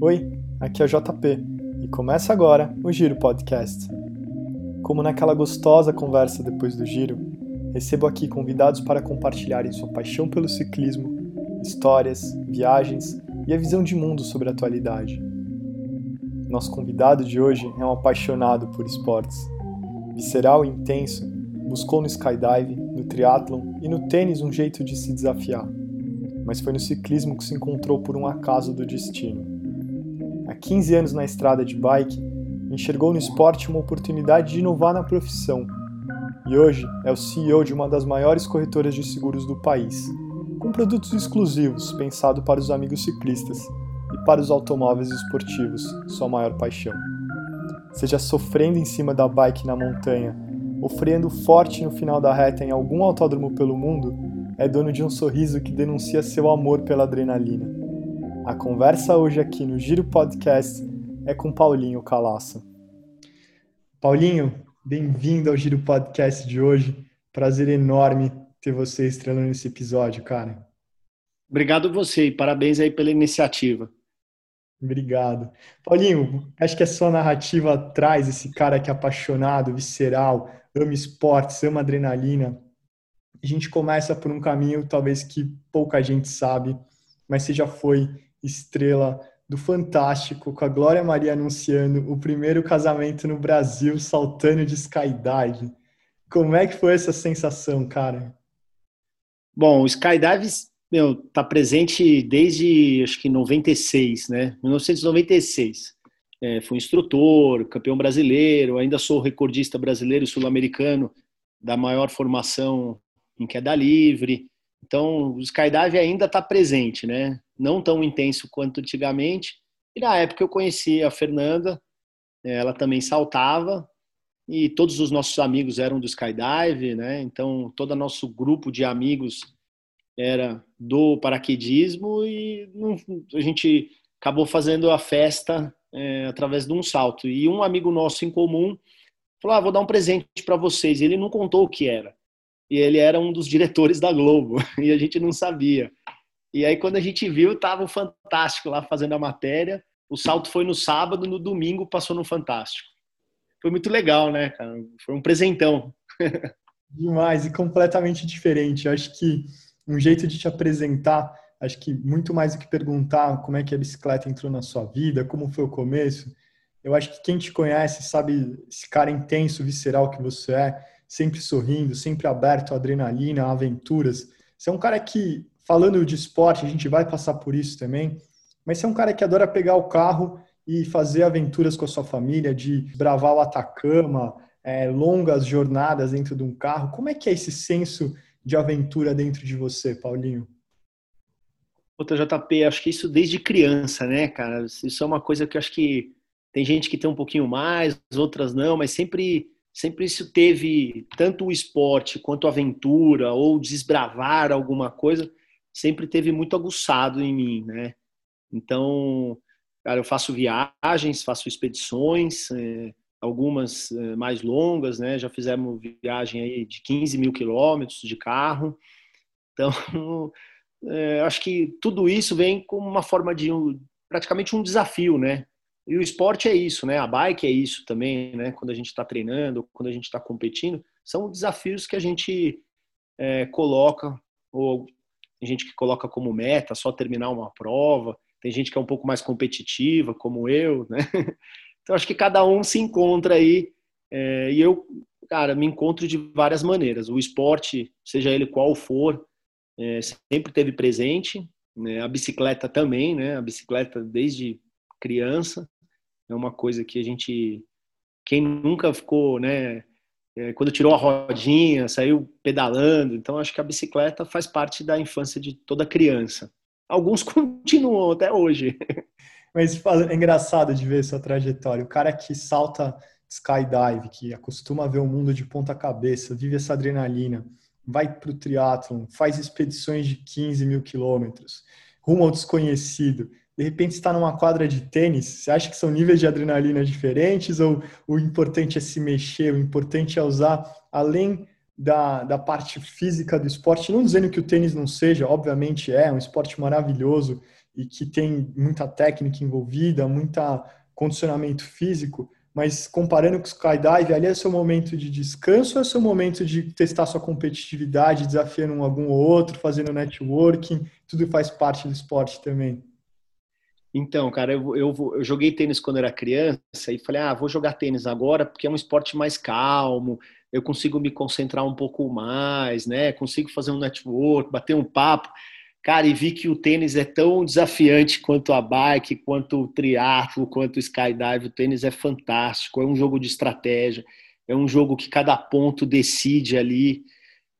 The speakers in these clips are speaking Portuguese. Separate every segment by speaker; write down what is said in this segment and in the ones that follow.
Speaker 1: Oi, aqui é o JP e começa agora o Giro Podcast. Como naquela gostosa conversa depois do giro, recebo aqui convidados para compartilharem sua paixão pelo ciclismo, histórias, viagens e a visão de mundo sobre a atualidade. Nosso convidado de hoje é um apaixonado por esportes. Visceral e intenso, buscou no skydive, no triatlon e no tênis um jeito de se desafiar. Mas foi no ciclismo que se encontrou por um acaso do destino. Há 15 anos na estrada de bike, enxergou no esporte uma oportunidade de inovar na profissão. E hoje é o CEO de uma das maiores corretoras de seguros do país, com produtos exclusivos pensados para os amigos ciclistas e para os automóveis esportivos, sua maior paixão. Seja sofrendo em cima da bike na montanha ou freando forte no final da reta em algum autódromo pelo mundo, é dono de um sorriso que denuncia seu amor pela adrenalina. A conversa hoje aqui no Giro Podcast é com Paulinho Calaça. Paulinho, bem-vindo ao Giro Podcast de hoje. Prazer enorme ter você estrelando nesse episódio, cara.
Speaker 2: Obrigado você e parabéns aí pela iniciativa.
Speaker 1: Obrigado. Paulinho, acho que a sua narrativa traz esse cara que é apaixonado, visceral, ama esportes, ama adrenalina. A gente começa por um caminho talvez que pouca gente sabe, mas você já foi estrela do Fantástico, com a Glória Maria anunciando o primeiro casamento no Brasil saltando de skydive. Como é que foi essa sensação, cara?
Speaker 2: Bom, o skydive meu, tá presente desde acho que 96, né? 1996. É, fui instrutor, campeão brasileiro, ainda sou recordista brasileiro e sul-americano da maior formação em queda livre. Então, o skydive ainda está presente, né? Não tão intenso quanto antigamente. E na época eu conheci a Fernanda, ela também saltava e todos os nossos amigos eram do skydive, né? Então, todo nosso grupo de amigos era do paraquedismo e a gente acabou fazendo a festa é, através de um salto. E um amigo nosso em comum falou: ah, vou dar um presente para vocês. E ele não contou o que era e ele era um dos diretores da Globo e a gente não sabia. E aí quando a gente viu, tava o Fantástico lá fazendo a matéria. O salto foi no sábado, no domingo passou no Fantástico. Foi muito legal, né, cara? Foi um presentão.
Speaker 1: Demais e completamente diferente. Eu acho que um jeito de te apresentar, acho que muito mais do que perguntar como é que a bicicleta entrou na sua vida, como foi o começo, eu acho que quem te conhece sabe esse cara intenso, visceral que você é, sempre sorrindo, sempre aberto à adrenalina, a aventuras. Você é um cara que, falando de esporte, a gente vai passar por isso também, mas você é um cara que adora pegar o carro e fazer aventuras com a sua família, de bravar o Atacama, é, longas jornadas dentro de um carro. Como é que é esse senso de aventura dentro de você, Paulinho?
Speaker 2: Outra JP, acho que isso desde criança, né, cara? Isso é uma coisa que eu acho que tem gente que tem um pouquinho mais, outras não, mas sempre sempre isso teve tanto o esporte quanto a aventura ou desbravar alguma coisa, sempre teve muito aguçado em mim, né? Então, cara, eu faço viagens, faço expedições, é, algumas é, mais longas, né? Já fizemos viagem aí de 15 mil quilômetros de carro. Então, é, acho que tudo isso vem como uma forma de um, praticamente um desafio, né? E o esporte é isso, né? A bike é isso também, né? Quando a gente está treinando, quando a gente está competindo, são desafios que a gente é, coloca, ou tem gente que coloca como meta só terminar uma prova, tem gente que é um pouco mais competitiva, como eu, né? Então acho que cada um se encontra aí, é, e eu, cara, me encontro de várias maneiras. O esporte, seja ele qual for, é, sempre teve presente, né? a bicicleta também, né? A bicicleta desde criança é uma coisa que a gente, quem nunca ficou, né, quando tirou a rodinha, saiu pedalando, então acho que a bicicleta faz parte da infância de toda criança. Alguns continuam até hoje.
Speaker 1: Mas é engraçado de ver sua trajetória. O cara que salta skydive, que acostuma ver o mundo de ponta cabeça, vive essa adrenalina, vai para o triatlon, faz expedições de 15 mil quilômetros, rumo ao desconhecido de repente está numa quadra de tênis, você acha que são níveis de adrenalina diferentes? Ou o importante é se mexer, o importante é usar, além da, da parte física do esporte, não dizendo que o tênis não seja, obviamente é, um esporte maravilhoso e que tem muita técnica envolvida, muita condicionamento físico, mas comparando com o skydive, ali é seu momento de descanso é seu momento de testar sua competitividade, desafiando algum ou outro, fazendo networking, tudo faz parte do esporte também?
Speaker 2: Então, cara, eu, eu, eu, joguei tênis quando era criança e falei, ah, vou jogar tênis agora porque é um esporte mais calmo, eu consigo me concentrar um pouco mais, né? Consigo fazer um network, bater um papo. Cara, e vi que o tênis é tão desafiante quanto a bike, quanto o triatlo, quanto o skydive. O tênis é fantástico, é um jogo de estratégia, é um jogo que cada ponto decide ali.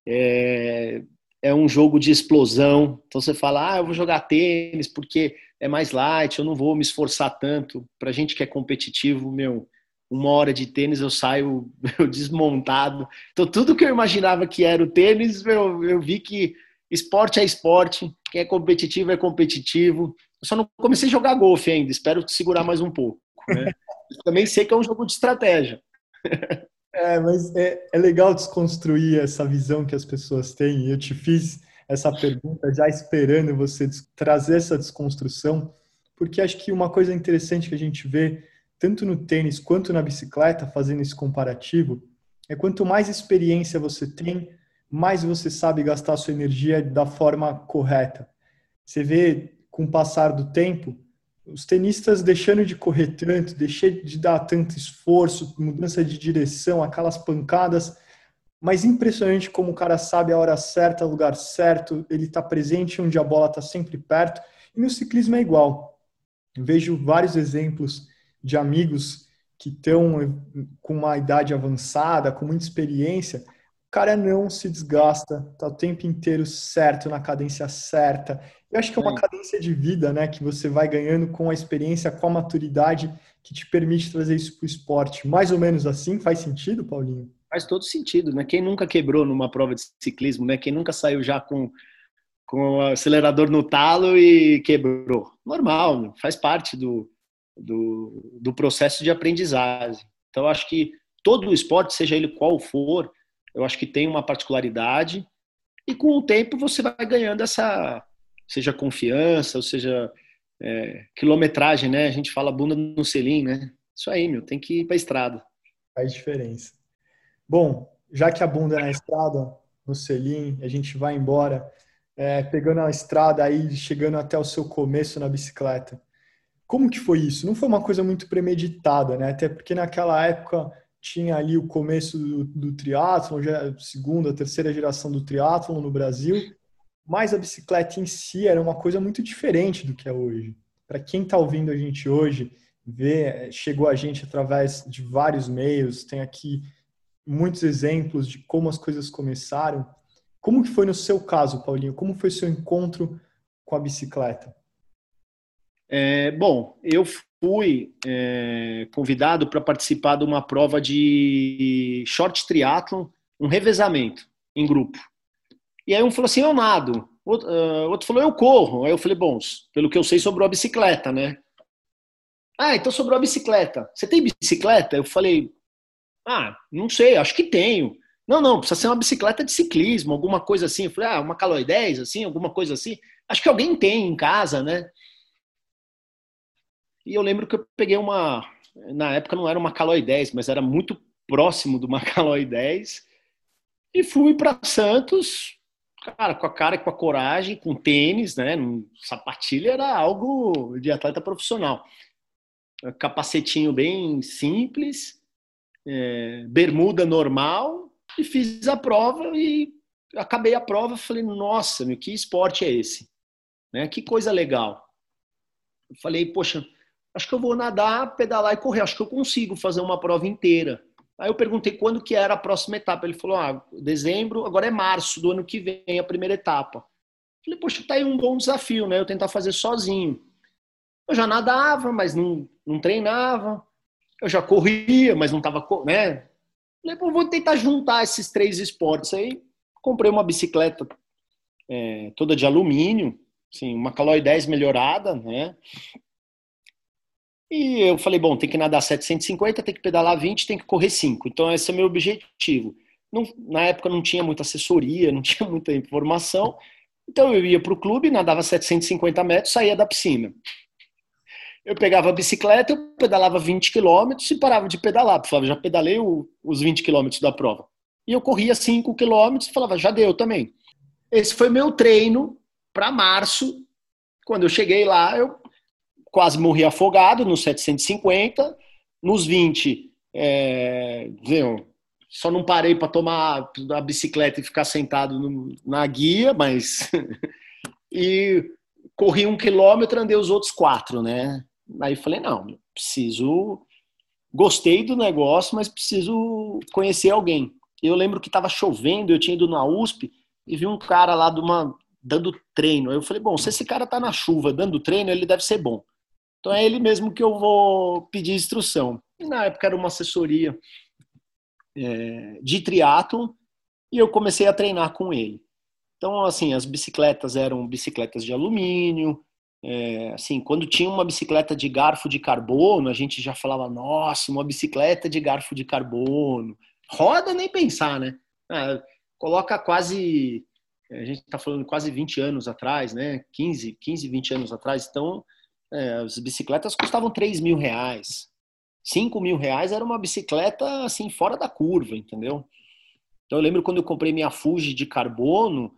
Speaker 2: É, é um jogo de explosão. Então você fala, ah, eu vou jogar tênis porque é mais light, eu não vou me esforçar tanto. Para gente que é competitivo, meu, uma hora de tênis eu saio meu, desmontado. Então tudo que eu imaginava que era o tênis, meu, eu vi que esporte é esporte, quem é competitivo é competitivo. Eu só não comecei a jogar golfe ainda, espero segurar mais um pouco. Né? também sei que é um jogo de estratégia.
Speaker 1: É, mas é, é legal desconstruir essa visão que as pessoas têm. Eu te fiz essa pergunta já esperando você trazer essa desconstrução, porque acho que uma coisa interessante que a gente vê, tanto no tênis quanto na bicicleta, fazendo esse comparativo, é quanto mais experiência você tem, mais você sabe gastar sua energia da forma correta. Você vê, com o passar do tempo, os tenistas deixando de correr tanto, deixando de dar tanto esforço, mudança de direção, aquelas pancadas, mas impressionante como o cara sabe a hora certa, o lugar certo, ele está presente onde a bola está sempre perto. E no ciclismo é igual. Eu vejo vários exemplos de amigos que estão com uma idade avançada, com muita experiência, o cara não se desgasta, tá o tempo inteiro certo, na cadência certa. Eu acho que é uma cadência de vida, né, que você vai ganhando com a experiência, com a maturidade, que te permite trazer isso para o esporte. Mais ou menos assim, faz sentido, Paulinho?
Speaker 2: Faz todo sentido, né? Quem nunca quebrou numa prova de ciclismo, né? Quem nunca saiu já com, com o acelerador no talo e quebrou. Normal, faz parte do, do, do processo de aprendizagem. Então, acho que todo o esporte, seja ele qual for, eu acho que tem uma particularidade e com o tempo você vai ganhando essa, seja confiança, ou seja é, quilometragem, né? A gente fala bunda no selim, né? Isso aí, meu, tem que ir para estrada.
Speaker 1: Faz diferença. Bom, já que a bunda é na estrada, no selim, a gente vai embora, é, pegando a estrada aí, chegando até o seu começo na bicicleta. Como que foi isso? Não foi uma coisa muito premeditada, né? Até porque naquela época tinha ali o começo do, do triatlon, já segunda, terceira geração do triatlon no Brasil, mas a bicicleta em si era uma coisa muito diferente do que é hoje. Para quem está ouvindo a gente hoje, vê, chegou a gente através de vários meios, tem aqui muitos exemplos de como as coisas começaram. Como que foi no seu caso, Paulinho? Como foi seu encontro com a bicicleta?
Speaker 2: É, bom, eu fui é, convidado para participar de uma prova de short triathlon, um revezamento em grupo. E aí um falou assim, eu nado. Outro, uh, outro falou, eu corro. Aí eu falei, bom, pelo que eu sei, sobrou a bicicleta, né? Ah, então sobrou a bicicleta. Você tem bicicleta? Eu falei, ah, não sei, acho que tenho. Não, não, precisa ser uma bicicleta de ciclismo, alguma coisa assim. Eu falei, ah, uma Caloi 10, assim, alguma coisa assim. Acho que alguém tem em casa, né? E eu lembro que eu peguei uma. Na época não era uma Caloi 10, mas era muito próximo de uma Caloi 10. E fui para Santos, cara, com a cara e com a coragem, com tênis, né? Sapatilha era algo de atleta profissional. Capacetinho bem simples, é, bermuda normal, e fiz a prova e acabei a prova falei, nossa, meu, que esporte é esse? Né? Que coisa legal. Eu falei, poxa, acho que eu vou nadar, pedalar e correr, acho que eu consigo fazer uma prova inteira. Aí eu perguntei quando que era a próxima etapa. Ele falou, ah, dezembro, agora é março do ano que vem a primeira etapa. Eu falei, poxa, tá aí um bom desafio, né? Eu tentar fazer sozinho. Eu já nadava, mas não, não treinava. Eu já corria, mas não tava, né? Falei, vou tentar juntar esses três esportes aí. Comprei uma bicicleta é, toda de alumínio, assim, uma Caloi 10 melhorada, né? E eu falei, bom, tem que nadar 750, tem que pedalar 20, tem que correr 5. Então esse é meu objetivo. Não, na época não tinha muita assessoria, não tinha muita informação. Então eu ia para o clube, nadava 750 metros, saía da piscina. Eu pegava a bicicleta, eu pedalava 20 quilômetros e parava de pedalar. Falava, já pedalei o, os 20 quilômetros da prova. E eu corria 5 quilômetros e falava, já deu também. Esse foi meu treino para março. Quando eu cheguei lá, eu quase morri afogado nos 750. Nos 20, é, só não parei para tomar a bicicleta e ficar sentado no, na guia, mas. e corri um quilômetro, andei os outros quatro, né? Aí falei: não, preciso. Gostei do negócio, mas preciso conhecer alguém. Eu lembro que estava chovendo, eu tinha ido na USP e vi um cara lá de uma, dando treino. Eu falei: bom, se esse cara tá na chuva dando treino, ele deve ser bom. Então é ele mesmo que eu vou pedir instrução. E na época era uma assessoria é, de triatlo e eu comecei a treinar com ele. Então, assim, as bicicletas eram bicicletas de alumínio. É, assim, quando tinha uma bicicleta de garfo de carbono, a gente já falava, nossa, uma bicicleta de garfo de carbono. Roda nem pensar, né? Ah, coloca quase, a gente está falando quase 20 anos atrás, né? 15, 15, 20 anos atrás. Então, é, as bicicletas custavam 3 mil reais. 5 mil reais era uma bicicleta assim fora da curva, entendeu? Então eu lembro quando eu comprei minha Fuji de carbono,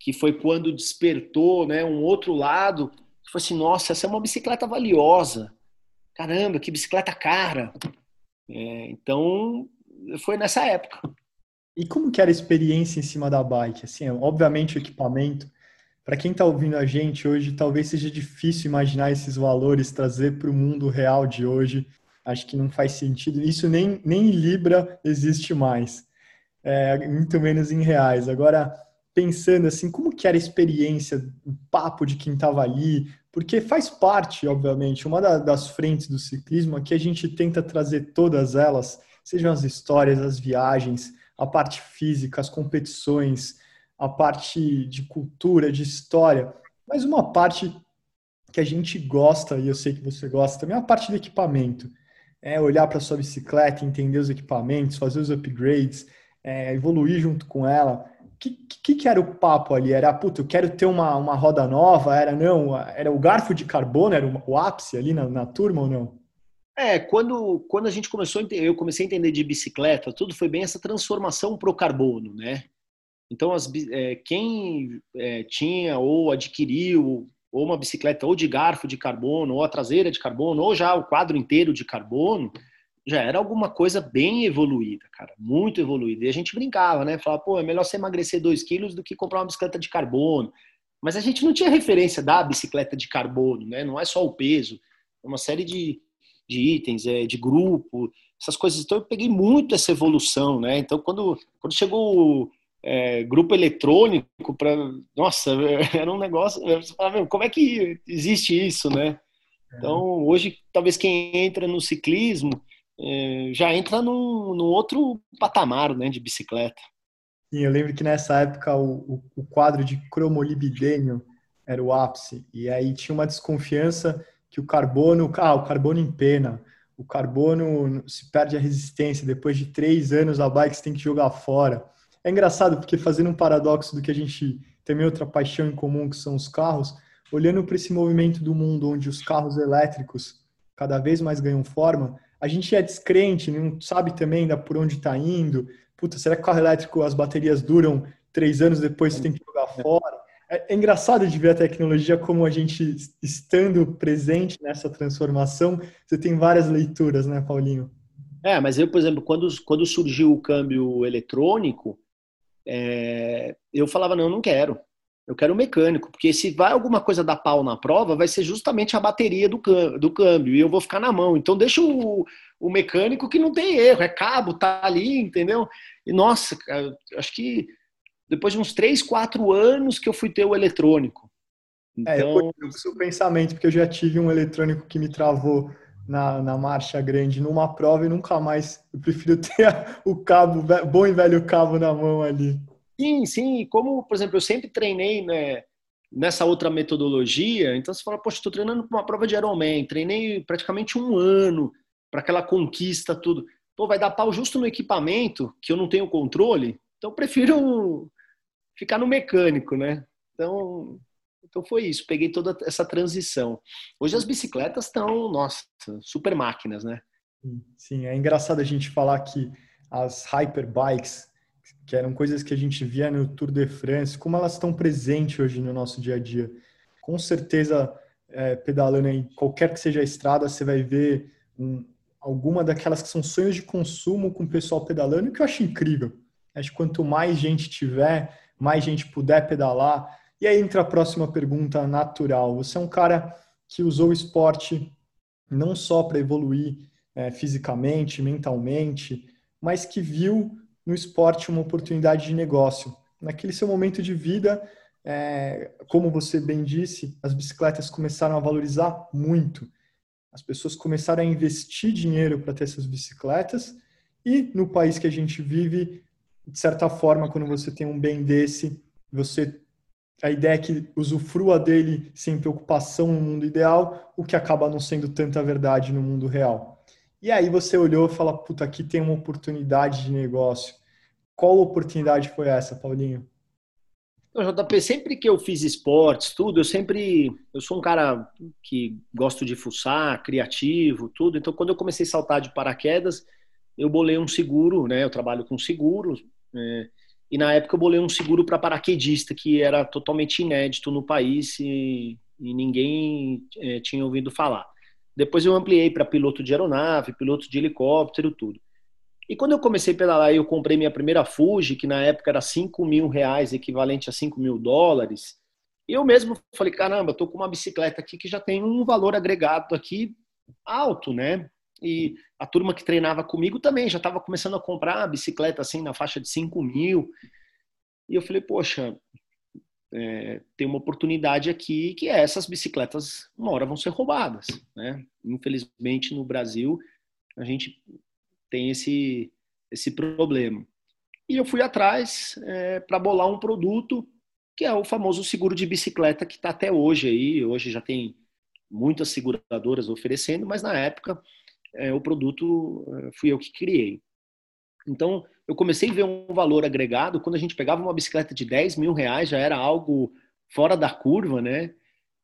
Speaker 2: que foi quando despertou, né, um outro lado, que foi assim, nossa, essa é uma bicicleta valiosa. Caramba, que bicicleta cara. É, então foi nessa época.
Speaker 1: E como que era a experiência em cima da bike? Assim, obviamente o equipamento. Para quem está ouvindo a gente hoje, talvez seja difícil imaginar esses valores, trazer para o mundo real de hoje acho que não faz sentido. Isso nem, nem em Libra existe mais, é, muito menos em reais. Agora, pensando assim, como que era a experiência, o papo de quem estava ali, porque faz parte, obviamente, uma das frentes do ciclismo é que a gente tenta trazer todas elas, sejam as histórias, as viagens, a parte física, as competições, a parte de cultura, de história, mas uma parte que a gente gosta, e eu sei que você gosta também, é a parte do equipamento. É olhar para sua bicicleta, entender os equipamentos, fazer os upgrades, é, evoluir junto com ela. Que, que, era o papo ali? Era, puta, eu quero ter uma, uma roda nova? Era não? Era o garfo de carbono? Era o, ápice ali na, na turma ou não?
Speaker 2: É, quando, quando a gente começou, eu comecei a entender de bicicleta, tudo foi bem essa transformação para o carbono, né? Então, as, é, quem é, tinha ou adquiriu ou uma bicicleta ou de garfo de carbono, ou a traseira de carbono, ou já o quadro inteiro de carbono, já era alguma coisa bem evoluída, cara, muito evoluída. E a gente brincava, né? Falava, pô, é melhor você emagrecer 2 quilos do que comprar uma bicicleta de carbono. Mas a gente não tinha referência da bicicleta de carbono, né? Não é só o peso, é uma série de, de itens, é, de grupo, essas coisas. Então eu peguei muito essa evolução, né? Então quando, quando chegou é, grupo eletrônico para nossa era um negócio você fala, como é que existe isso né então hoje talvez quem entra no ciclismo é, já entra num, num, outro patamar né de bicicleta.
Speaker 1: Sim, eu lembro que nessa época o, o, quadro de cromolibidênio era o ápice. E aí tinha uma desconfiança que o carbono ah, o carbono em pena. O carbono se perde a resistência. Depois de três anos a bike você tem que jogar fora. É engraçado porque fazendo um paradoxo do que a gente tem outra paixão em comum, que são os carros, olhando para esse movimento do mundo onde os carros elétricos cada vez mais ganham forma, a gente é descrente, não sabe também da por onde está indo. Puta, será que o carro elétrico, as baterias duram três anos depois você tem que jogar fora? É, é engraçado de ver a tecnologia como a gente, estando presente nessa transformação, você tem várias leituras, né, Paulinho?
Speaker 2: É, mas eu, por exemplo, quando, quando surgiu o câmbio eletrônico, é, eu falava, não, não quero. Eu quero mecânico, porque se vai alguma coisa dar pau na prova, vai ser justamente a bateria do, do câmbio, e eu vou ficar na mão. Então deixa o, o mecânico que não tem erro, é cabo, tá ali, entendeu? E nossa, acho que depois de uns 3, 4 anos que eu fui ter o eletrônico.
Speaker 1: Então... É, eu então o seu pensamento, porque eu já tive um eletrônico que me travou na, na marcha grande numa prova e nunca mais. Eu prefiro ter o cabo, bom e velho cabo na mão ali.
Speaker 2: Sim, sim. Como, por exemplo, eu sempre treinei né, nessa outra metodologia, então você fala, poxa, estou treinando para uma prova de Ironman, treinei praticamente um ano para aquela conquista, tudo. Pô, vai dar pau justo no equipamento, que eu não tenho controle, então prefiro ficar no mecânico, né? Então, então foi isso. Peguei toda essa transição. Hoje as bicicletas estão, nossa, super máquinas, né?
Speaker 1: Sim, é engraçado a gente falar que as hyperbikes, que eram coisas que a gente via no Tour de France, como elas estão presentes hoje no nosso dia a dia. Com certeza, é, pedalando em qualquer que seja a estrada, você vai ver um, alguma daquelas que são sonhos de consumo com o pessoal pedalando, que eu acho incrível. Acho que quanto mais gente tiver, mais gente puder pedalar. E aí entra a próxima pergunta natural. Você é um cara que usou o esporte não só para evoluir é, fisicamente, mentalmente, mas que viu no esporte uma oportunidade de negócio. Naquele seu momento de vida, é, como você bem disse, as bicicletas começaram a valorizar muito. As pessoas começaram a investir dinheiro para ter essas bicicletas e no país que a gente vive, de certa forma, quando você tem um bem desse, você a ideia é que usufrua dele sem preocupação no mundo ideal, o que acaba não sendo tanta verdade no mundo real. E aí você olhou e fala, puta, aqui tem uma oportunidade de negócio. Qual oportunidade foi essa, Paulinho?
Speaker 2: Então, JP, sempre que eu fiz esportes, tudo, eu sempre. Eu sou um cara que gosto de fuçar, criativo, tudo. Então, quando eu comecei a saltar de paraquedas, eu bolei um seguro, né? Eu trabalho com seguro. É, e na época eu bolei um seguro para paraquedista, que era totalmente inédito no país e, e ninguém é, tinha ouvido falar. Depois eu ampliei para piloto de aeronave, piloto de helicóptero, tudo. E quando eu comecei a pedalar, eu comprei minha primeira Fuji, que na época era 5 mil reais, equivalente a 5 mil dólares. E eu mesmo falei, caramba, tô com uma bicicleta aqui que já tem um valor agregado aqui alto, né? E a turma que treinava comigo também já estava começando a comprar bicicleta assim na faixa de 5 mil. E eu falei, poxa, é, tem uma oportunidade aqui que é essas bicicletas uma hora vão ser roubadas, né? Infelizmente no Brasil a gente tem esse, esse problema. E eu fui atrás é, para bolar um produto que é o famoso seguro de bicicleta que está até hoje aí. Hoje já tem muitas seguradoras oferecendo, mas na época é, o produto é, fui eu que criei. Então eu comecei a ver um valor agregado quando a gente pegava uma bicicleta de 10 mil reais já era algo fora da curva, né?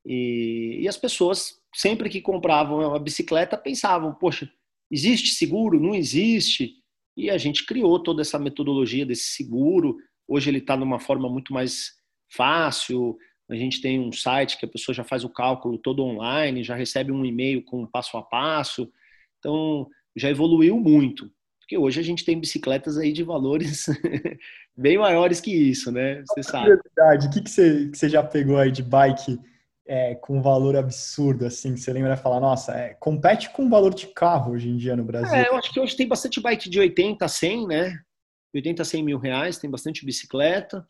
Speaker 2: E, e as pessoas sempre que compravam uma bicicleta pensavam, poxa, Existe seguro? Não existe. E a gente criou toda essa metodologia desse seguro. Hoje ele está numa forma muito mais fácil. A gente tem um site que a pessoa já faz o cálculo todo online, já recebe um e-mail com passo a passo. Então, já evoluiu muito. Porque hoje a gente tem bicicletas aí de valores bem maiores que isso, né?
Speaker 1: Você sabe. Verdade. O que, que, você, que você já pegou aí de bike é, com um valor absurdo, assim, você lembra falar, nossa, é, compete com o valor de carro hoje em dia no Brasil?
Speaker 2: É, eu acho que hoje tem bastante bike de 80 a 100, né? 80 a 100 mil reais, tem bastante bicicleta.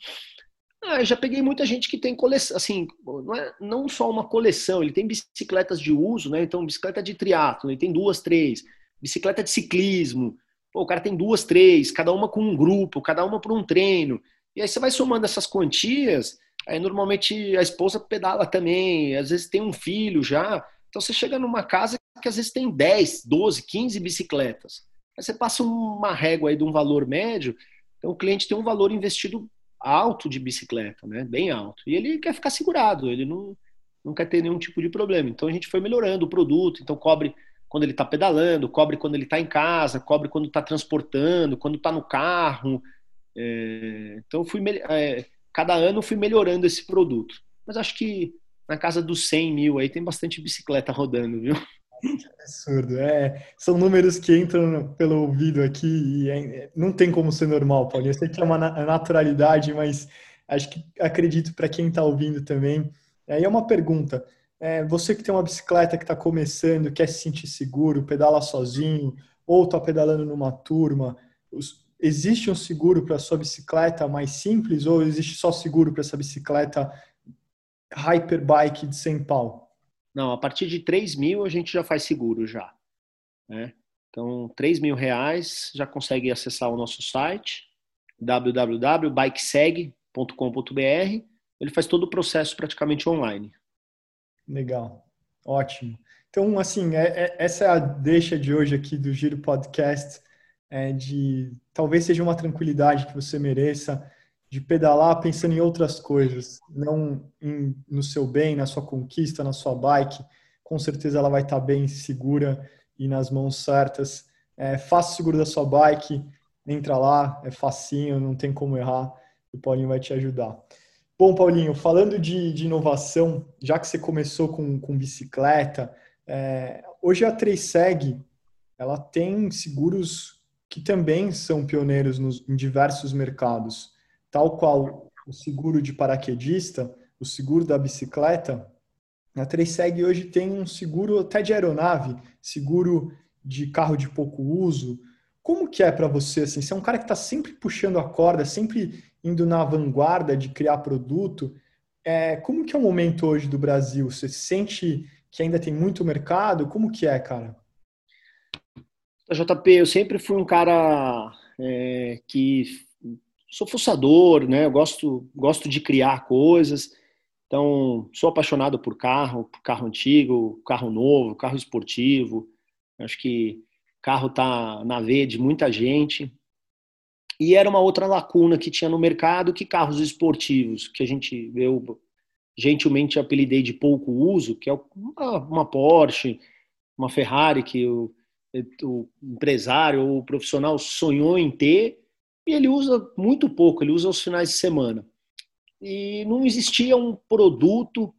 Speaker 2: Ah, já peguei muita gente que tem coleção, assim, não, é, não só uma coleção, ele tem bicicletas de uso, né? Então, bicicleta de triatlo, ele tem duas, três. Bicicleta de ciclismo, Pô, o cara tem duas, três, cada uma com um grupo, cada uma por um treino. E aí você vai somando essas quantias, Aí normalmente a esposa pedala também, às vezes tem um filho já. Então você chega numa casa que às vezes tem 10, 12, 15 bicicletas. Aí você passa uma régua aí de um valor médio, então o cliente tem um valor investido alto de bicicleta, né? Bem alto. E ele quer ficar segurado, ele não, não quer ter nenhum tipo de problema. Então a gente foi melhorando o produto, então cobre quando ele está pedalando, cobre quando ele está em casa, cobre quando está transportando, quando está no carro. É, então fui é, cada ano fui melhorando esse produto. Mas acho que na casa dos 100 mil aí tem bastante bicicleta rodando, viu?
Speaker 1: Absurdo. É, são números que entram pelo ouvido aqui e é, não tem como ser normal, Paulinho. Eu sei que é uma naturalidade, mas acho que acredito para quem está ouvindo também. Aí é uma pergunta. É, você que tem uma bicicleta que está começando, quer se sentir seguro, pedala sozinho, ou está pedalando numa turma, os, existe um seguro para sua bicicleta mais simples ou existe só seguro para essa bicicleta Hyperbike de 100 pau?
Speaker 2: Não, a partir de 3 mil a gente já faz seguro já. Né? Então, 3 mil reais já consegue acessar o nosso site www.bikeseg.com.br ele faz todo o processo praticamente online.
Speaker 1: Legal, ótimo. Então, assim, é, é, essa é a deixa de hoje aqui do Giro Podcast é, de talvez seja uma tranquilidade que você mereça, de pedalar pensando em outras coisas, não em, no seu bem, na sua conquista, na sua bike, com certeza ela vai estar bem segura e nas mãos certas. É, faça o seguro da sua bike, entra lá, é facinho, não tem como errar, o Paulinho vai te ajudar. Bom, Paulinho, falando de, de inovação, já que você começou com, com bicicleta, é, hoje a Treiseg, ela tem seguros que também são pioneiros nos, em diversos mercados, tal qual o seguro de paraquedista, o seguro da bicicleta, a Treiseg hoje tem um seguro até de aeronave, seguro de carro de pouco uso. Como que é para você? Assim, você é um cara que está sempre puxando a corda, sempre indo na vanguarda de criar produto. É, como que é o momento hoje do Brasil? Você sente que ainda tem muito mercado? Como que é, cara?
Speaker 2: JP, eu sempre fui um cara é, que sou fuçador, né? Eu gosto, gosto de criar coisas. Então, sou apaixonado por carro, por carro antigo, carro novo, carro esportivo. Acho que carro está na veia de muita gente. E era uma outra lacuna que tinha no mercado, que carros esportivos, que a gente, eu gentilmente apelidei de pouco uso, que é uma, uma Porsche, uma Ferrari que o, o empresário ou o profissional sonhou em ter, e ele usa muito pouco, ele usa aos finais de semana e não existia um produto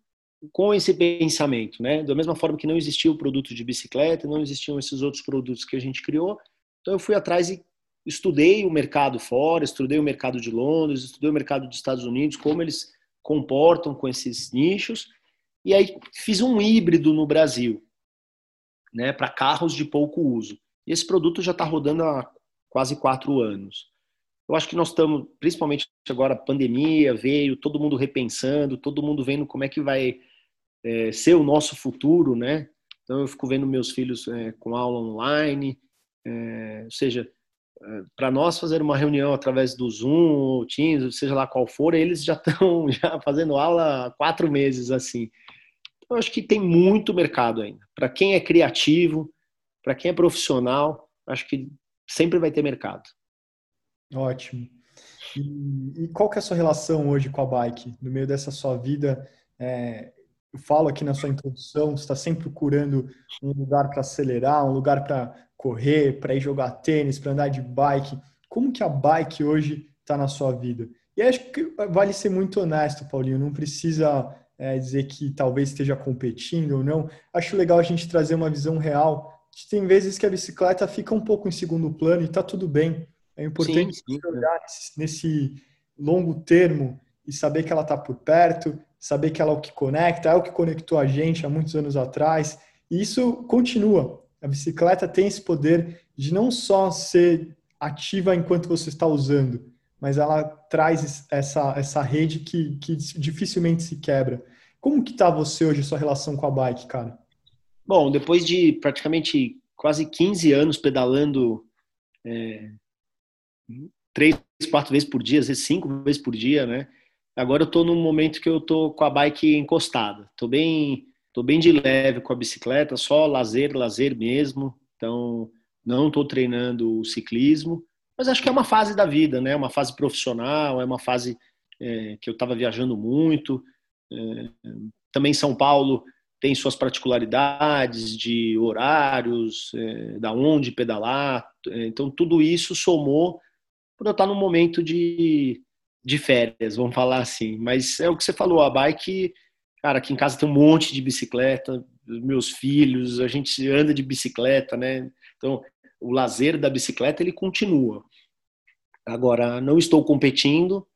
Speaker 2: com esse pensamento, né? Da mesma forma que não existia o produto de bicicleta, não existiam esses outros produtos que a gente criou. Então eu fui atrás e estudei o mercado fora, estudei o mercado de Londres, estudei o mercado dos Estados Unidos, como eles comportam com esses nichos, e aí fiz um híbrido no Brasil, né, para carros de pouco uso. E esse produto já está rodando há quase quatro anos. Eu acho que nós estamos, principalmente agora a pandemia veio, todo mundo repensando, todo mundo vendo como é que vai é, ser o nosso futuro, né? Então eu fico vendo meus filhos é, com aula online, é, ou seja, é, para nós fazer uma reunião através do Zoom ou Teams, seja lá qual for, eles já estão já fazendo aula há quatro meses assim. Então, eu acho que tem muito mercado ainda. Para quem é criativo, para quem é profissional, acho que sempre vai ter mercado.
Speaker 1: Ótimo. E, e, qual que é a sua relação hoje com a bike? No meio dessa sua vida, é, eu falo aqui na sua introdução, você está sempre procurando um lugar para acelerar, um lugar para correr, para ir jogar tênis, para andar de bike. Como que a bike hoje está na sua vida? E acho que vale ser muito honesto, Paulinho. Não precisa é, dizer que talvez esteja competindo ou não. Acho legal a gente trazer uma visão real. Tem vezes que a bicicleta fica um pouco em segundo plano e está tudo bem. É importante sim, sim. olhar nesse, nesse, longo termo e saber que ela está por perto, saber que ela é o que conecta, é o que conectou a gente há muitos anos atrás. E isso continua. A bicicleta tem esse poder de não só ser ativa enquanto você está usando, mas ela traz essa, essa rede que, que dificilmente se quebra. Como que está você hoje, sua relação com a bike, cara?
Speaker 2: Bom, depois de praticamente quase 15 anos pedalando é, três, quatro vezes por dia, às vezes cinco vezes por dia, né? Agora eu tô num momento que eu tô com a bike encostada. Tô bem, tô bem de leve com a bicicleta, só lazer, lazer mesmo. Então, não tô treinando o ciclismo, mas acho que é uma fase da vida, né? Uma fase profissional, é uma fase é, que eu estava viajando muito. É, também São Paulo tem suas particularidades de horários, é, da onde pedalar. Então, tudo isso somou por eu estar num momento de, de férias, vamos falar assim. Mas é o que você falou, a bike, cara, aqui em casa tem um monte de bicicleta, meus filhos, a gente anda de bicicleta, né? Então, o lazer da bicicleta, ele continua. Agora, não estou competindo,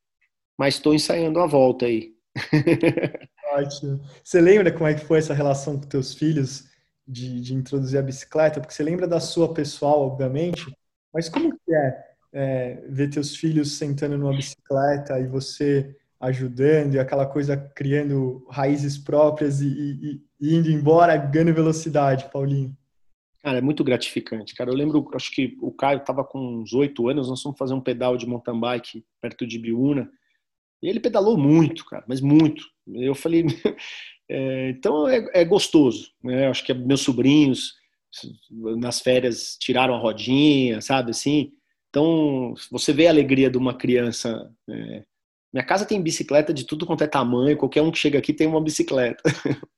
Speaker 2: mas estou ensaiando a volta aí.
Speaker 1: Ótimo. Você lembra como é que foi essa relação com teus filhos de, de introduzir a bicicleta? Porque você lembra da sua pessoal, obviamente, mas como que é é, ver teus filhos sentando numa bicicleta e você ajudando e aquela coisa criando raízes próprias e, e, e indo embora ganhando velocidade, Paulinho?
Speaker 2: Cara, é muito gratificante, cara. Eu lembro, acho que o Caio estava com uns oito anos, nós fomos fazer um pedal de mountain bike perto de Biúna, e ele pedalou muito, cara, mas muito. Eu falei, é, então é, é, gostoso, né? Acho que meus sobrinhos nas férias tiraram a rodinha, sabe assim? Então, você vê a alegria de uma criança é, Minha casa tem bicicleta de tudo quanto é tamanho, qualquer um que chega aqui tem uma bicicleta.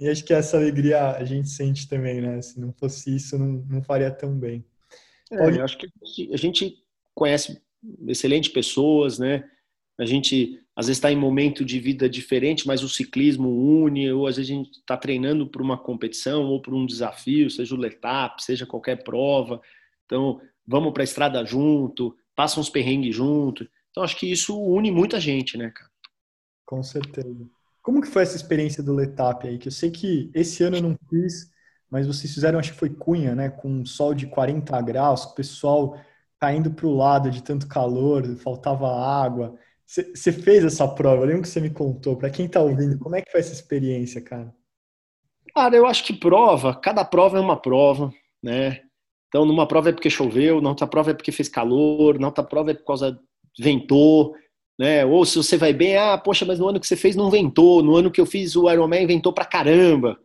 Speaker 1: E acho que essa alegria a gente sente também, né? Se não fosse isso, não, não faria tão bem.
Speaker 2: É, eu acho que a gente conhece excelentes pessoas, né? A gente às vezes está em momento de vida diferente, mas o ciclismo une, ou às vezes a gente está treinando para uma competição ou para um desafio, seja o letap, seja qualquer prova. Então, vamos para a estrada junto, passa uns perrengues junto. Então, acho que isso une muita gente, né, cara?
Speaker 1: Com certeza. Como que foi essa experiência do Letap aí? Que eu sei que esse ano eu não fiz, mas vocês fizeram, acho que foi Cunha, né? Com um sol de 40 graus, o pessoal caindo para o lado de tanto calor, faltava água. Você fez essa prova, eu lembro que você me contou. Para quem está ouvindo, como é que foi essa experiência, cara?
Speaker 2: Cara, eu acho que prova, cada prova é uma prova, né? Então, numa prova é porque choveu, na outra prova é porque fez calor, na outra prova é por causa ventou, né? Ou se você vai bem, ah, poxa, mas no ano que você fez não ventou, no ano que eu fiz o Ironman ventou pra caramba.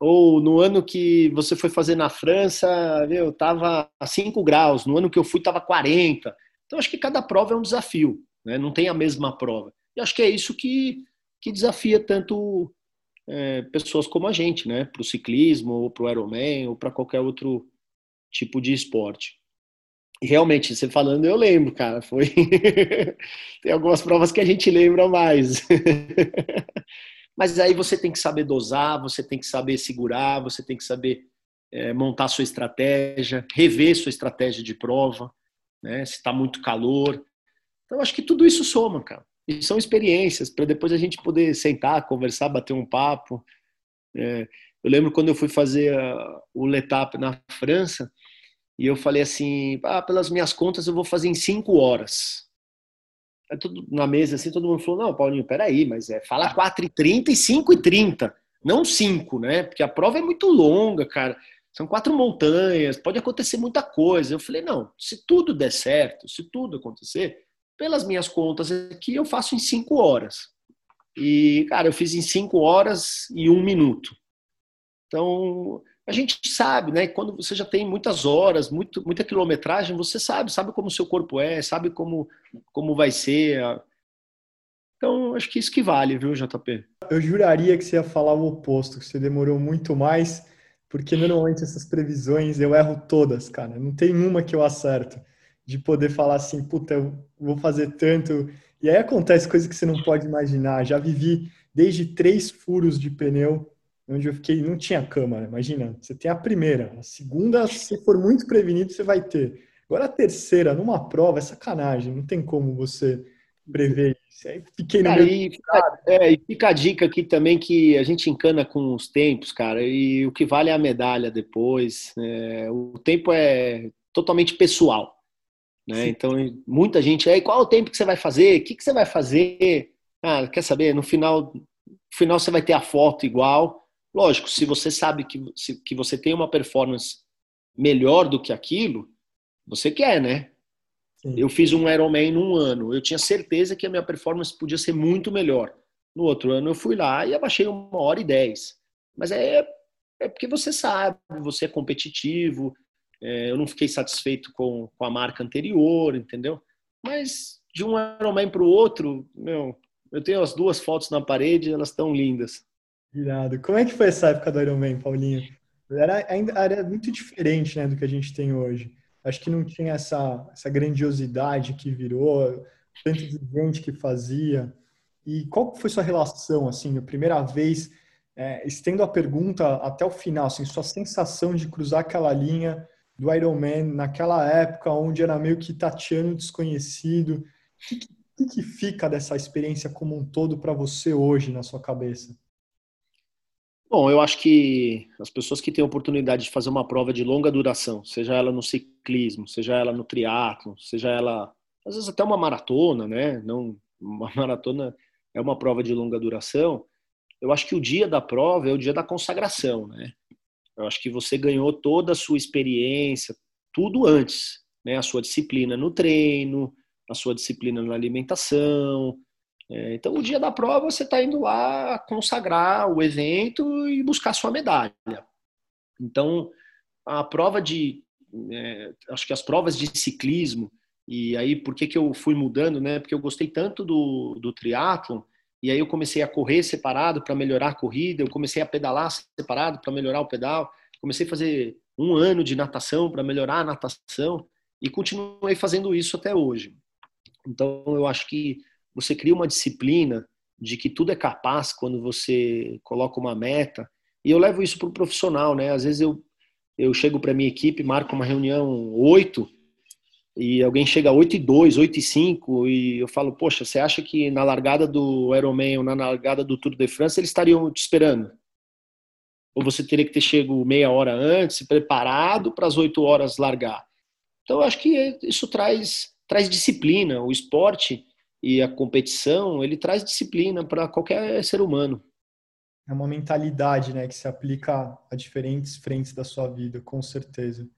Speaker 2: Ou no ano que você foi fazer na França, meu, tava a 5 graus, no ano que eu fui tava 40. Então acho que cada prova é um desafio, né? Não tem a mesma prova. E acho que é isso que, que desafia tanto é, pessoas como a gente, né? Para o ciclismo, ou para o Ironman, ou para qualquer outro tipo de esporte. E realmente, você falando, eu lembro, cara. Foi. tem algumas provas que a gente lembra mais. Mas aí você tem que saber dosar, você tem que saber segurar, você tem que saber é, montar sua estratégia, rever sua estratégia de prova, né? Se está muito calor. Então, acho que tudo isso soma, cara. E são experiências para depois a gente poder sentar, conversar, bater um papo. É, eu lembro quando eu fui fazer a, o Letap na França, e eu falei assim, ah, pelas minhas contas eu vou fazer em cinco horas. Aí tudo na mesa assim, todo mundo falou, não, Paulinho, peraí, mas é, fala 4h30 e 5h30, não 5, né? Porque a prova é muito longa, cara. São quatro montanhas, pode acontecer muita coisa. Eu falei, não, se tudo der certo, se tudo acontecer, pelas minhas contas aqui, eu faço em cinco horas. E, cara, eu fiz em cinco horas e um minuto. Então, a gente sabe, né? Quando você já tem muitas horas, muito, muita quilometragem, você sabe, sabe como o seu corpo é, sabe como, como vai ser. Então, acho que isso que vale, viu, JP?
Speaker 1: Eu juraria que você ia falar o oposto, que você demorou muito mais, porque normalmente essas previsões eu erro todas, cara. Não tem uma que eu acerto. De poder falar assim, puta, eu vou fazer tanto. E aí acontece coisa que você não pode imaginar. Já vivi desde três furos de pneu onde eu fiquei, não tinha câmera, imagina, você tem a primeira, a segunda, se for muito prevenido, você vai ter. Agora a terceira, numa prova, é sacanagem, não tem como você prever isso. Aí fiquei no
Speaker 2: e, fica, é, e fica a dica aqui também que a gente encana com os tempos, cara, e o que vale é a medalha depois. É, o tempo é totalmente pessoal. Né? Então, muita gente, aí, qual é o tempo que você vai fazer? O que, que você vai fazer? Ah, quer saber? No final, no final você vai ter a foto igual, Lógico, se você sabe que, se, que você tem uma performance melhor do que aquilo, você quer, né? Sim. Eu fiz um Ironman num ano, eu tinha certeza que a minha performance podia ser muito melhor. No outro ano eu fui lá e abaixei uma hora e dez. Mas é, é porque você sabe, você é competitivo, é, eu não fiquei satisfeito com, com a marca anterior, entendeu? Mas de um Ironman para o outro, meu, eu tenho as duas fotos na parede, elas estão lindas.
Speaker 1: Irado. Como é que foi essa época do Iron Man, Paulinho? Era, ainda, era muito diferente né, do que a gente tem hoje. Acho que não tinha essa, essa grandiosidade que virou, tanto de gente que fazia. E qual foi sua relação, assim, a primeira vez, é, estendo a pergunta até o final, assim, sua sensação de cruzar aquela linha do Iron Man naquela época onde era meio que tateando desconhecido. O que, que, que fica dessa experiência como um todo para você hoje na sua cabeça?
Speaker 2: Bom, eu acho que as pessoas que têm a oportunidade de fazer uma prova de longa duração, seja ela no ciclismo, seja ela no triatlo, seja ela às vezes até uma maratona, né? Não uma maratona é uma prova de longa duração. Eu acho que o dia da prova é o dia da consagração, né? Eu acho que você ganhou toda a sua experiência, tudo antes, né? A sua disciplina no treino, a sua disciplina na alimentação, então, o dia da prova, você está indo lá consagrar o evento e buscar sua medalha. Então, a prova de. É, acho que as provas de ciclismo, E aí, por que, que eu fui mudando, né? Porque eu gostei tanto do, do triatlon, e aí eu comecei a correr separado para melhorar a corrida, eu comecei a pedalar separado para melhorar o pedal, comecei a fazer um ano de natação para melhorar a natação, e continuei fazendo isso até hoje. Então, eu acho que você cria uma disciplina de que tudo é capaz quando você coloca uma meta, e eu levo isso para o profissional, né? Às vezes eu, eu chego para minha equipe, marco uma reunião 8, e alguém chega 8 e 2, 8 e 5, e eu falo, poxa, você acha que na largada do Ironman ou na largada do Tour de France eles estariam te esperando? Ou você teria que ter chego meia hora antes, preparado para as 8 horas largar? Então, eu acho que isso traz, traz disciplina. O esporte e a competição, ele traz disciplina para qualquer ser humano.
Speaker 1: É uma mentalidade, né, que se aplica a diferentes frentes da sua vida, com certeza.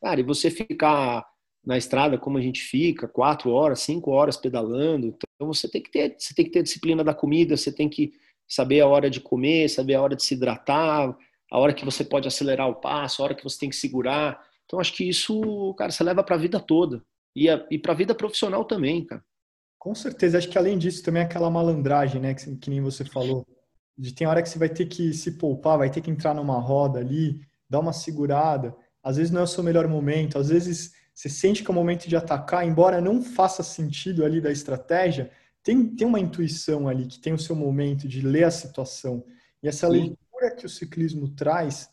Speaker 2: Cara, e você ficar na estrada como a gente fica, quatro horas, cinco horas pedalando. Então você tem que ter, você tem que ter disciplina da comida, você tem que saber a hora de comer, saber a hora de se hidratar, a hora que você pode acelerar o passo, a hora que você tem que segurar. Então acho que isso, cara, você leva para a vida toda e, e para a vida profissional também, cara.
Speaker 1: Com certeza, acho que além disso também é aquela malandragem, né, que, que nem você falou. De tem hora que você vai ter que se poupar, vai ter que entrar numa roda ali, dar uma segurada. Às vezes não é o seu melhor momento, às vezes você sente que é o momento de atacar, embora não faça sentido ali da estratégia, tem, tem uma intuição ali que tem o seu momento de ler a situação. E essa Sim. leitura que o ciclismo traz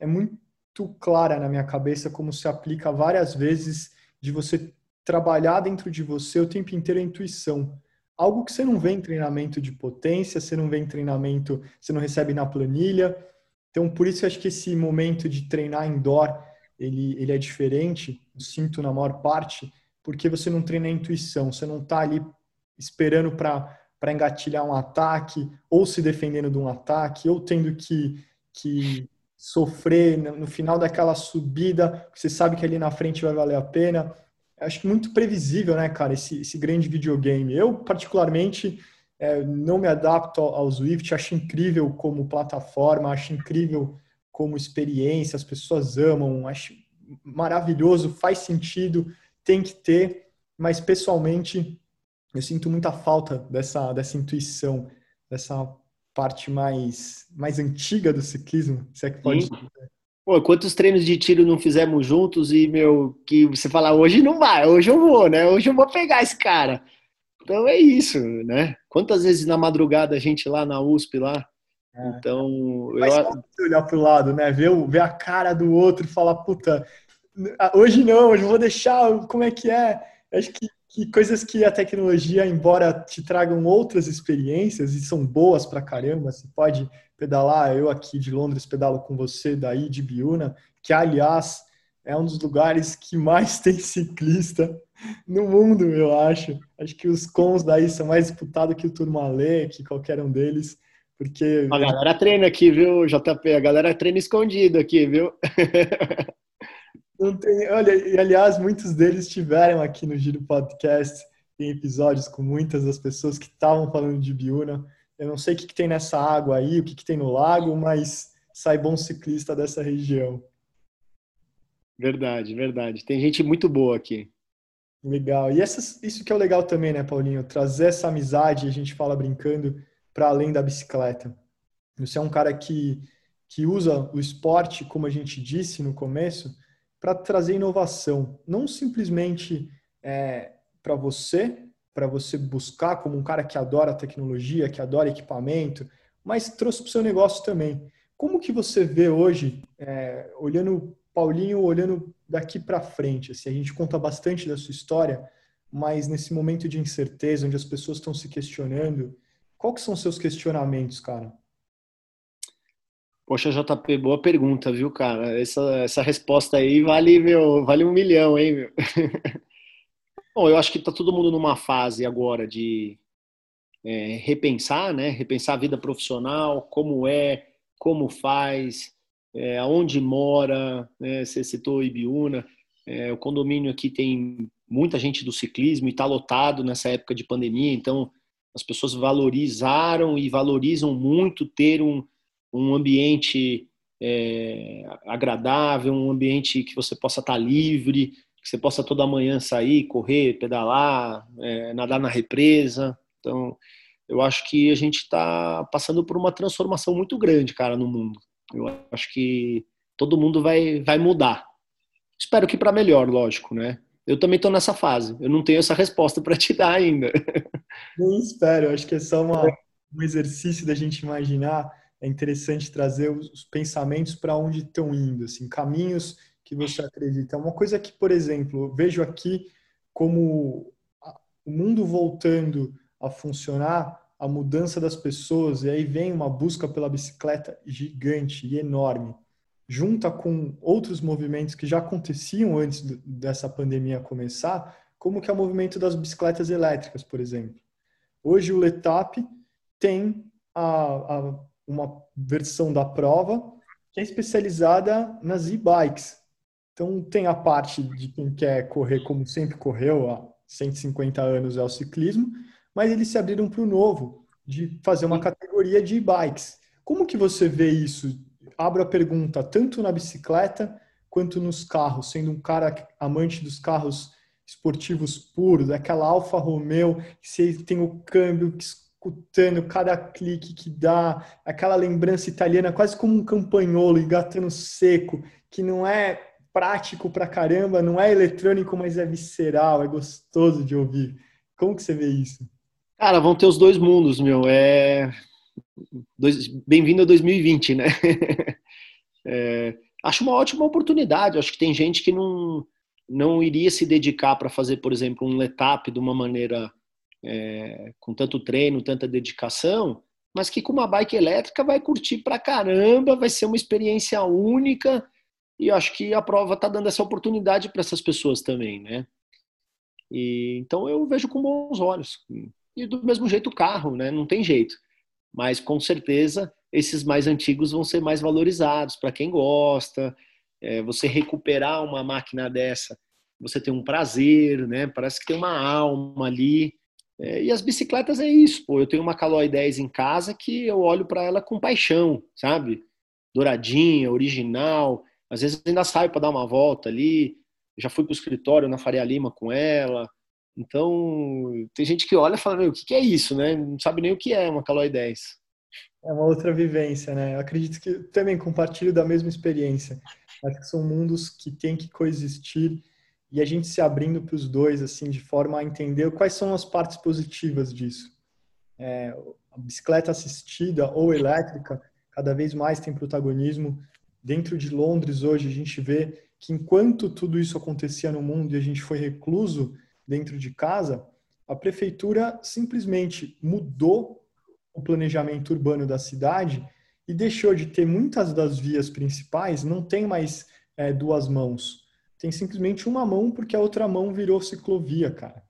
Speaker 1: é muito clara na minha cabeça, como se aplica várias vezes de você trabalhar dentro de você o tempo inteiro a intuição. Algo que você não vê em treinamento de potência, você não vê em treinamento, você não recebe na planilha. Então, por isso eu acho que esse momento de treinar indoor ele, ele é diferente, sinto na maior parte, porque você não treina a intuição, você não está ali esperando para engatilhar um ataque, ou se defendendo de um ataque, ou tendo que, que sofrer no final daquela subida, você sabe que ali na frente vai valer a pena. Acho muito previsível, né, cara, esse, esse grande videogame. Eu, particularmente, é, não me adapto ao Swift, acho incrível como plataforma, acho incrível como experiência, as pessoas amam, acho maravilhoso, faz sentido, tem que ter, mas pessoalmente eu sinto muita falta dessa, dessa intuição, dessa parte mais, mais antiga do ciclismo, se é que pode
Speaker 2: dizer. Pô, quantos treinos de tiro não fizemos juntos e, meu, que você fala, hoje não vai, hoje eu vou, né? Hoje eu vou pegar esse cara. Então é isso, né? Quantas vezes na madrugada a gente lá na USP, lá, é. Então,
Speaker 1: Mas eu... olhar pro lado, né? Ver, ver a cara do outro e falar, puta, hoje não, hoje eu vou deixar, como é que é? Acho que, que coisas que a tecnologia, embora te tragam outras experiências e são boas pra caramba, você pode pedalar, eu aqui de Londres pedalo com você daí de Biúna, que aliás é um dos lugares que mais tem ciclista no mundo, eu acho. Acho que os cons daí são mais disputados que o Turmalê, que qualquer um deles. Porque.
Speaker 2: A galera treina aqui, viu, JP? A galera treina escondido aqui, viu?
Speaker 1: Não tem, olha, e aliás, muitos deles tiveram aqui no Giro Podcast em episódios com muitas das pessoas que estavam falando de Biúna. Eu não sei o que, que tem nessa água aí, o que, que tem no lago, mas sai bom ciclista dessa região.
Speaker 2: Verdade, verdade. Tem gente muito boa aqui.
Speaker 1: Legal. E essas, isso que é o legal também, né, Paulinho? Trazer essa amizade, a gente fala brincando, para além da bicicleta. Você é um cara que, que usa o esporte, como a gente disse no começo, para trazer inovação. Não simplesmente é, para você, para você buscar como um cara que adora tecnologia, que adora equipamento, mas trouxe para o seu negócio também. Como que você vê hoje, é, olhando Paulinho, olhando daqui para frente? Assim, a gente conta bastante da sua história, mas nesse momento de incerteza, onde as pessoas estão se questionando, qual que são os seus questionamentos, cara?
Speaker 2: Poxa, JP, boa pergunta, viu, cara? Essa, essa resposta aí vale, meu, vale um milhão, hein, meu? Bom, eu acho que tá todo mundo numa fase agora de é, repensar, né? Repensar a vida profissional, como é, como faz, é, aonde mora, né? Você citou Ibiúna, é, o condomínio aqui tem muita gente do ciclismo e está lotado nessa época de pandemia, então as pessoas valorizaram e valorizam muito ter um, um ambiente é, agradável, um ambiente que você possa estar livre, que você possa toda manhã sair, correr, pedalar, é, nadar na represa. Então, eu acho que a gente está passando por uma transformação muito grande, cara, no mundo. Eu acho que todo mundo vai, vai mudar. Espero que para melhor, lógico, né? Eu também estou nessa fase. Eu não tenho essa resposta para te dar ainda.
Speaker 1: Nem espero. Acho que é só uma, um exercício da gente imaginar. É interessante trazer os pensamentos para onde estão indo, assim, caminhos que você acredita. Uma coisa que, por exemplo, vejo aqui como o mundo voltando a funcionar, a mudança das pessoas, e aí vem uma busca pela bicicleta gigante e enorme, junta com outros movimentos que já aconteciam antes dessa pandemia começar, como que é o movimento das bicicletas elétricas, por exemplo. Hoje o Letap tem a, a, uma versão da prova que é especializada nas e-bikes. Então tem a parte de quem quer correr como sempre correu há 150 anos é o ciclismo, mas eles se abriram para o novo, de fazer uma categoria de bikes. Como que você vê isso? Abro a pergunta, tanto na bicicleta quanto nos carros, sendo um cara amante dos carros esportivos puros, aquela Alfa Romeo, que você tem o câmbio escutando cada clique que dá, aquela lembrança italiana quase como um campanholo engatando seco, que não é prático pra caramba, não é eletrônico, mas é visceral, é gostoso de ouvir. Como que você vê isso?
Speaker 2: Cara, vão ter os dois mundos, meu. É bem-vindo a 2020, né? é... Acho uma ótima oportunidade. Acho que tem gente que não não iria se dedicar para fazer, por exemplo, um letap de uma maneira é... com tanto treino, tanta dedicação, mas que com uma bike elétrica vai curtir pra caramba, vai ser uma experiência única. E acho que a prova está dando essa oportunidade para essas pessoas também, né? E, então eu vejo com bons olhos. E do mesmo jeito o carro, né? Não tem jeito. Mas com certeza esses mais antigos vão ser mais valorizados para quem gosta. É, você recuperar uma máquina dessa, você tem um prazer, né? Parece que tem uma alma ali. É, e as bicicletas é isso, pô. Eu tenho uma Caloi 10 em casa que eu olho para ela com paixão, sabe? Douradinha, original. Às vezes ainda saio para dar uma volta ali. Já fui para o escritório na Faria Lima com ela. Então, tem gente que olha e fala, meu, o que é isso, né? Não sabe nem o que é uma Caloi 10.
Speaker 1: É uma outra vivência, né? Eu acredito que também compartilho da mesma experiência. Acho que são mundos que têm que coexistir e a gente se abrindo para os dois, assim, de forma a entender quais são as partes positivas disso. É, a bicicleta assistida ou elétrica cada vez mais tem protagonismo. Dentro de Londres, hoje, a gente vê que enquanto tudo isso acontecia no mundo e a gente foi recluso, dentro de casa, a prefeitura simplesmente mudou o planejamento urbano da cidade e deixou de ter muitas das vias principais, não tem mais é, duas mãos. Tem simplesmente uma mão porque a outra mão virou ciclovia, cara.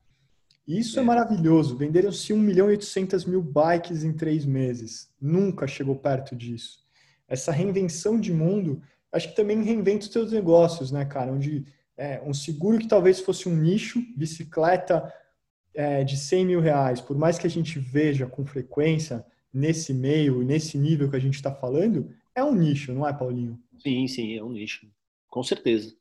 Speaker 1: Isso é, é maravilhoso. Venderam-se 1 milhão e 800 mil bikes em três meses. Nunca chegou perto disso. Essa reinvenção de mundo, acho que também reinventa os seus negócios, né, cara? Onde é, um seguro que talvez fosse um nicho, bicicleta é, de 100 mil reais, por mais que a gente veja com frequência nesse meio, nesse nível que a gente está falando, é um nicho, não é, Paulinho?
Speaker 2: Sim, sim, é um nicho, com certeza.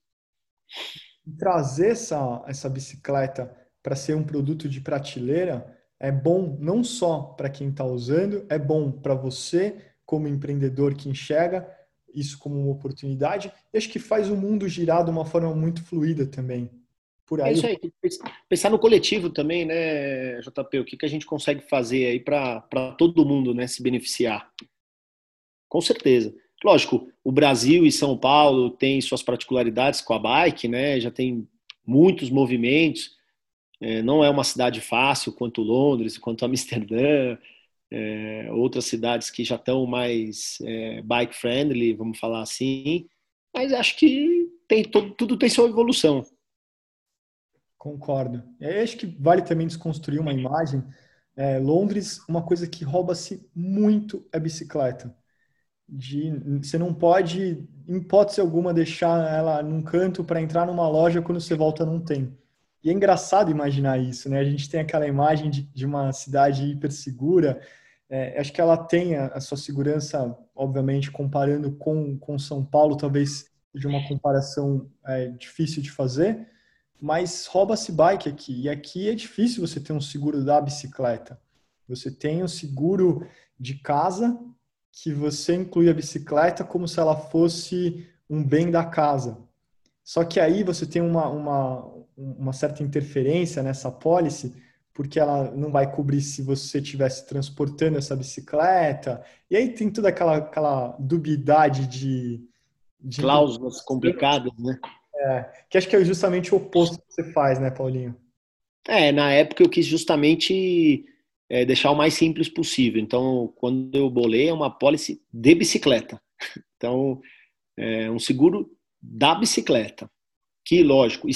Speaker 1: Trazer essa, essa bicicleta para ser um produto de prateleira é bom não só para quem está usando, é bom para você como empreendedor que enxerga, isso como uma oportunidade e acho que faz o mundo girar de uma forma muito fluida também.
Speaker 2: Por aí. É isso aí, pensar no coletivo também, né, JP? O que, que a gente consegue fazer aí para todo mundo né, se beneficiar? Com certeza. Lógico, o Brasil e São Paulo têm suas particularidades com a bike, né? Já tem muitos movimentos. É, não é uma cidade fácil quanto Londres, quanto Amsterdã, é, outras cidades que já estão mais é, bike friendly, vamos falar assim, mas acho que tem tudo, tudo tem sua evolução.
Speaker 1: Concordo. Eu acho que vale também desconstruir uma imagem. É, Londres, uma coisa que rouba-se muito é bicicleta. De, você não pode, em hipótese alguma, deixar ela num canto para entrar numa loja quando você volta não tem. E é engraçado imaginar isso, né? A gente tem aquela imagem de, de uma cidade hiper segura, é, acho que ela tem a, a, sua segurança, obviamente, comparando com, com São Paulo, talvez de uma comparação é, difícil de fazer, mas rouba-se bike aqui. E aqui é difícil você ter um seguro da bicicleta. Você tem o seguro de casa, que você inclui a bicicleta como se ela fosse um bem da casa. Só que aí você tem uma, uma, uma certa interferência nessa pólice, porque ela não vai cobrir se você estivesse transportando essa bicicleta. E aí tem toda aquela, aquela dubiedade de,
Speaker 2: de. Cláusulas complicadas, né?
Speaker 1: É, que acho que é justamente o oposto que você faz, né, Paulinho?
Speaker 2: É, na época eu quis justamente é, deixar o mais simples possível. Então, quando eu bolei, é uma pólice de bicicleta. Então, é um seguro da bicicleta, que, lógico,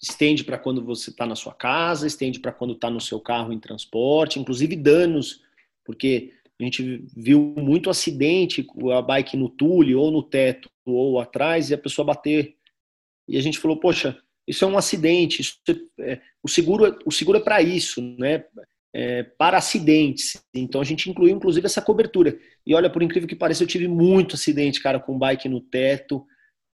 Speaker 2: estende para quando você está na sua casa, estende para quando está no seu carro em transporte, inclusive danos, porque a gente viu muito acidente com a bike no tule, ou no teto, ou atrás, e a pessoa bater e a gente falou, poxa, isso é um acidente, é, é o seguro, o seguro é para isso, né? É, para acidentes. Então a gente incluiu inclusive essa cobertura. E olha, por incrível que pareça, eu tive muito acidente, cara, com bike no teto,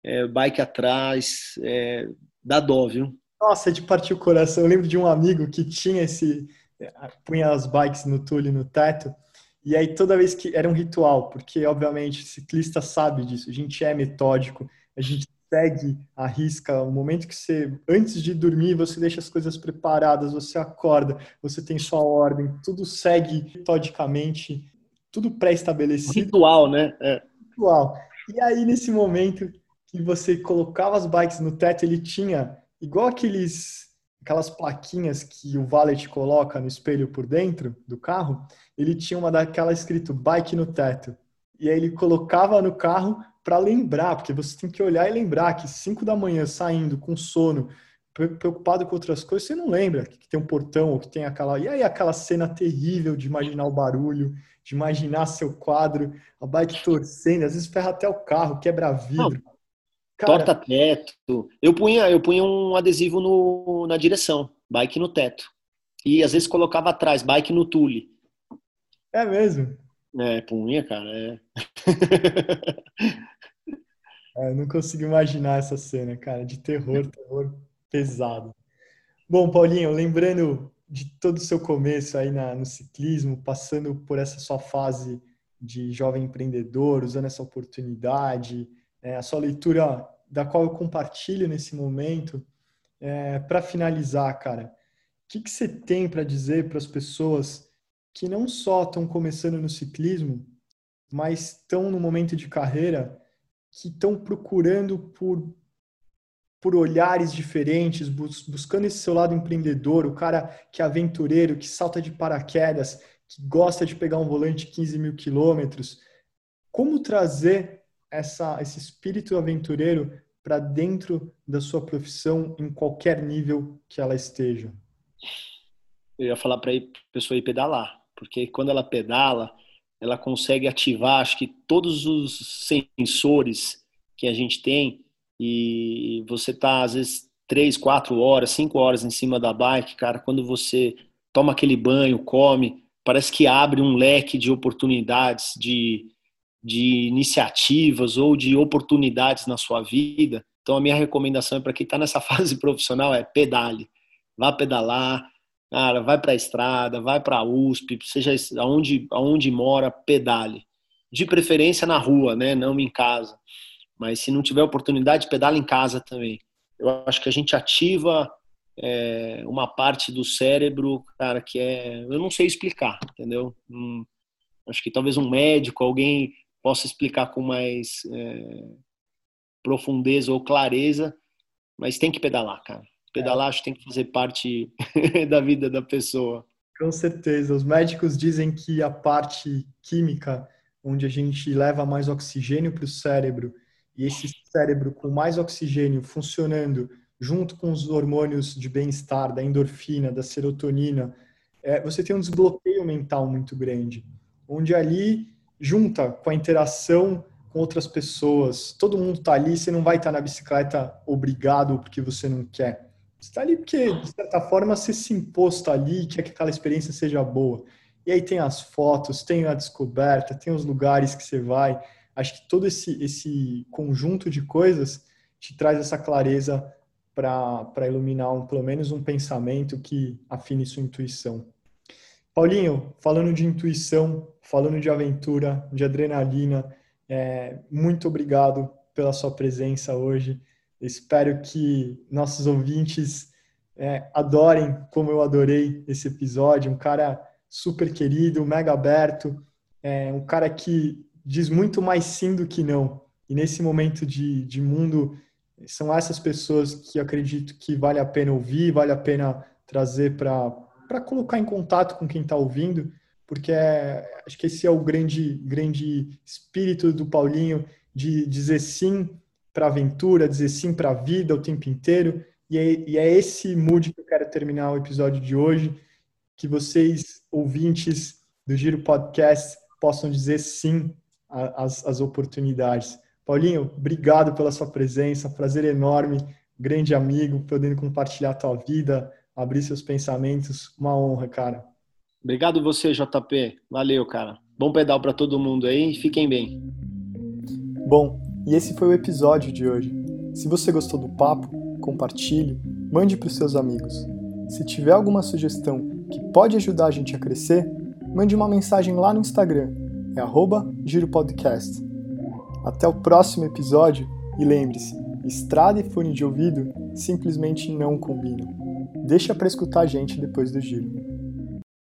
Speaker 2: é, bike atrás, é, dó, viu?
Speaker 1: Nossa, de partir o coração. Eu lembro de um amigo que tinha esse. É, punha as bikes no tule no teto. E aí toda vez que. Era um ritual, porque obviamente ciclista sabe disso, a gente é metódico, a gente segue a risca, o momento que você, antes de dormir, você deixa as coisas preparadas, você acorda, você tem sua ordem, tudo segue metodicamente, tudo pré-estabelecido.
Speaker 2: Ritual, né? É.
Speaker 1: Ritual. E aí, nesse momento que você colocava as bikes no teto, ele tinha, igual aqueles, aquelas plaquinhas que o valet coloca no espelho por dentro do carro, ele tinha uma daquela escrito bike no teto. E aí ele colocava no carro, para lembrar, porque você tem que olhar e lembrar que 5 da manhã saindo com sono, preocupado com outras coisas, você não lembra que tem um portão ou que tem aquela. E aí aquela cena terrível de imaginar o barulho, de imaginar seu quadro, a bike torcendo, às vezes ferra até o carro, quebra vidro.
Speaker 2: Cara... Torta teto. Eu punha, eu punha um adesivo no, na direção, bike no teto. E às vezes colocava atrás, bike no tule.
Speaker 1: É mesmo?
Speaker 2: É, punha, cara. É.
Speaker 1: é, não consigo imaginar essa cena, cara, de terror, terror pesado. Bom, Paulinho, lembrando de todo o seu começo aí na, no ciclismo, passando por essa sua fase de jovem empreendedor, usando essa oportunidade, é, a sua leitura da qual eu compartilho nesse momento. É, para finalizar, cara, o que, que você tem para dizer para as pessoas que não só estão começando no ciclismo, mas estão no momento de carreira que estão procurando por por olhares diferentes, bus buscando esse seu lado empreendedor, o cara que é aventureiro, que salta de paraquedas, que gosta de pegar um volante 15 mil quilômetros. Como trazer essa, esse espírito aventureiro para dentro da sua profissão em qualquer nível que ela esteja?
Speaker 2: Eu ia falar para a pessoa ir pedalar porque quando ela pedala, ela consegue ativar, acho que todos os sensores que a gente tem e você tá às vezes três, quatro horas, cinco horas em cima da bike, cara, quando você toma aquele banho, come, parece que abre um leque de oportunidades, de, de iniciativas ou de oportunidades na sua vida. Então a minha recomendação é para quem está nessa fase profissional é pedale, vá pedalar, Cara, vai para a estrada, vai para a USP, seja aonde, aonde mora, pedale. De preferência na rua, né? Não em casa. Mas se não tiver oportunidade, pedala em casa também. Eu acho que a gente ativa é, uma parte do cérebro, cara, que é. Eu não sei explicar, entendeu? Hum, acho que talvez um médico, alguém possa explicar com mais é, profundeza ou clareza, mas tem que pedalar, cara pedalar acho que tem que fazer parte da vida da pessoa.
Speaker 1: Com certeza. Os médicos dizem que a parte química, onde a gente leva mais oxigênio para o cérebro, e esse cérebro com mais oxigênio funcionando junto com os hormônios de bem-estar, da endorfina, da serotonina, é, você tem um desbloqueio mental muito grande, onde ali junta com a interação com outras pessoas, todo mundo está ali, você não vai estar tá na bicicleta obrigado porque você não quer está ali porque, de certa forma, você se impôs ali, quer que aquela experiência seja boa. E aí tem as fotos, tem a descoberta, tem os lugares que você vai. Acho que todo esse, esse conjunto de coisas te traz essa clareza para iluminar um, pelo menos um pensamento que afine sua intuição. Paulinho, falando de intuição, falando de aventura, de adrenalina, é, muito obrigado pela sua presença hoje. Espero que nossos ouvintes é, adorem como eu adorei esse episódio. Um cara super querido, mega aberto, é, um cara que diz muito mais sim do que não. E nesse momento de, de mundo, são essas pessoas que acredito que vale a pena ouvir, vale a pena trazer para colocar em contato com quem está ouvindo, porque é, acho que esse é o grande, grande espírito do Paulinho de dizer sim para a aventura, dizer sim para a vida o tempo inteiro. E é, e é esse mood que eu quero terminar o episódio de hoje, que vocês, ouvintes do Giro Podcast, possam dizer sim às, às oportunidades. Paulinho, obrigado pela sua presença, prazer enorme, grande amigo, podendo compartilhar a tua vida, abrir seus pensamentos, uma honra, cara.
Speaker 2: Obrigado você, JP. Valeu, cara. Bom pedal para todo mundo aí, fiquem bem.
Speaker 1: Bom, e esse foi o episódio de hoje. Se você gostou do papo, compartilhe, mande para os seus amigos. Se tiver alguma sugestão que pode ajudar a gente a crescer, mande uma mensagem lá no Instagram, é giropodcast. Até o próximo episódio e lembre-se, estrada e fone de ouvido simplesmente não combinam. Deixa para escutar a gente depois do giro.